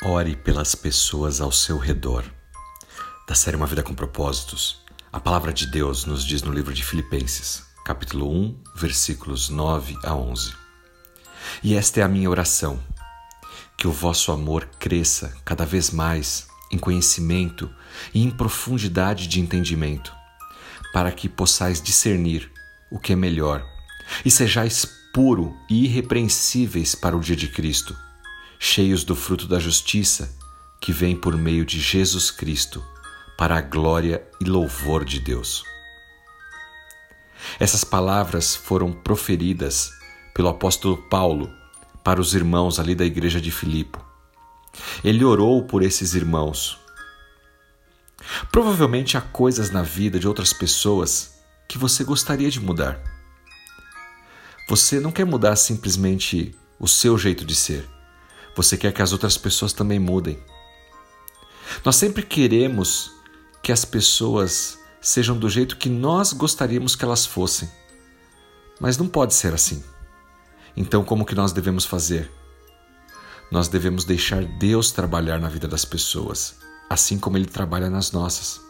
Ore pelas pessoas ao seu redor. Da série Uma Vida com Propósitos, a palavra de Deus nos diz no livro de Filipenses, capítulo 1, versículos 9 a 11. E esta é a minha oração: que o vosso amor cresça cada vez mais em conhecimento e em profundidade de entendimento, para que possais discernir o que é melhor e sejais puro e irrepreensíveis para o dia de Cristo cheios do fruto da justiça que vem por meio de Jesus Cristo, para a glória e louvor de Deus. Essas palavras foram proferidas pelo apóstolo Paulo para os irmãos ali da igreja de Filipe. Ele orou por esses irmãos. Provavelmente há coisas na vida de outras pessoas que você gostaria de mudar. Você não quer mudar simplesmente o seu jeito de ser você quer que as outras pessoas também mudem. Nós sempre queremos que as pessoas sejam do jeito que nós gostaríamos que elas fossem. Mas não pode ser assim. Então, como que nós devemos fazer? Nós devemos deixar Deus trabalhar na vida das pessoas, assim como ele trabalha nas nossas.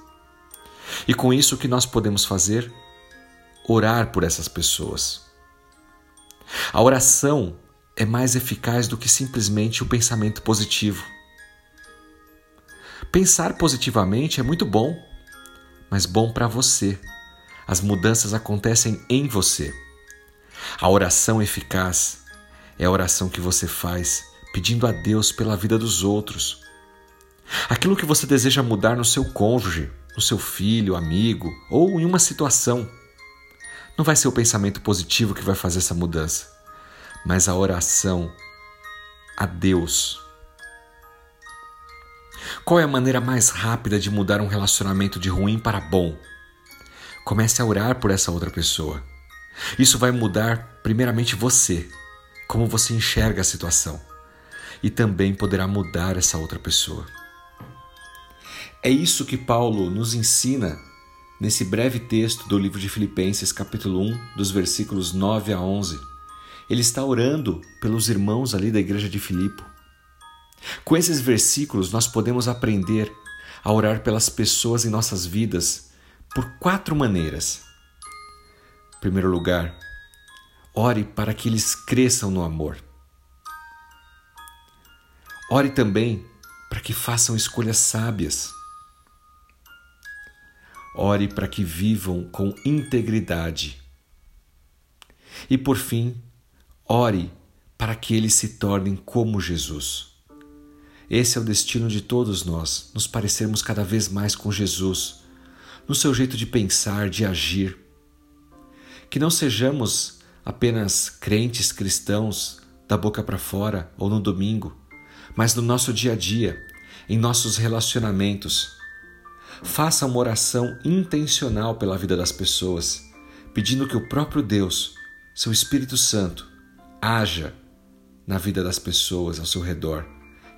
E com isso o que nós podemos fazer? Orar por essas pessoas. A oração é mais eficaz do que simplesmente o pensamento positivo. Pensar positivamente é muito bom, mas bom para você. As mudanças acontecem em você. A oração eficaz é a oração que você faz pedindo a Deus pela vida dos outros. Aquilo que você deseja mudar no seu cônjuge, no seu filho, amigo ou em uma situação. Não vai ser o pensamento positivo que vai fazer essa mudança mas a oração a Deus. Qual é a maneira mais rápida de mudar um relacionamento de ruim para bom? Comece a orar por essa outra pessoa. Isso vai mudar, primeiramente, você, como você enxerga a situação, e também poderá mudar essa outra pessoa. É isso que Paulo nos ensina nesse breve texto do livro de Filipenses, capítulo 1, dos versículos 9 a 11 ele está orando pelos irmãos ali da igreja de Filipe. Com esses versículos, nós podemos aprender a orar pelas pessoas em nossas vidas por quatro maneiras. Em primeiro lugar, ore para que eles cresçam no amor. Ore também para que façam escolhas sábias. Ore para que vivam com integridade. E por fim, Ore para que eles se tornem como Jesus. Esse é o destino de todos nós, nos parecermos cada vez mais com Jesus, no seu jeito de pensar, de agir. Que não sejamos apenas crentes cristãos da boca para fora ou no domingo, mas no nosso dia a dia, em nossos relacionamentos. Faça uma oração intencional pela vida das pessoas, pedindo que o próprio Deus, seu Espírito Santo, haja na vida das pessoas ao seu redor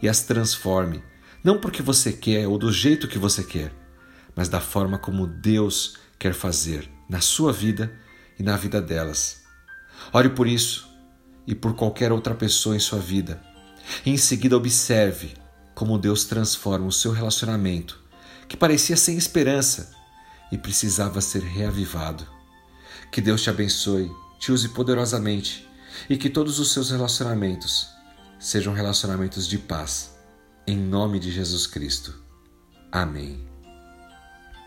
e as transforme, não porque você quer ou do jeito que você quer, mas da forma como Deus quer fazer na sua vida e na vida delas. Ore por isso e por qualquer outra pessoa em sua vida. E em seguida, observe como Deus transforma o seu relacionamento, que parecia sem esperança e precisava ser reavivado. Que Deus te abençoe, te use poderosamente e que todos os seus relacionamentos sejam relacionamentos de paz. Em nome de Jesus Cristo. Amém.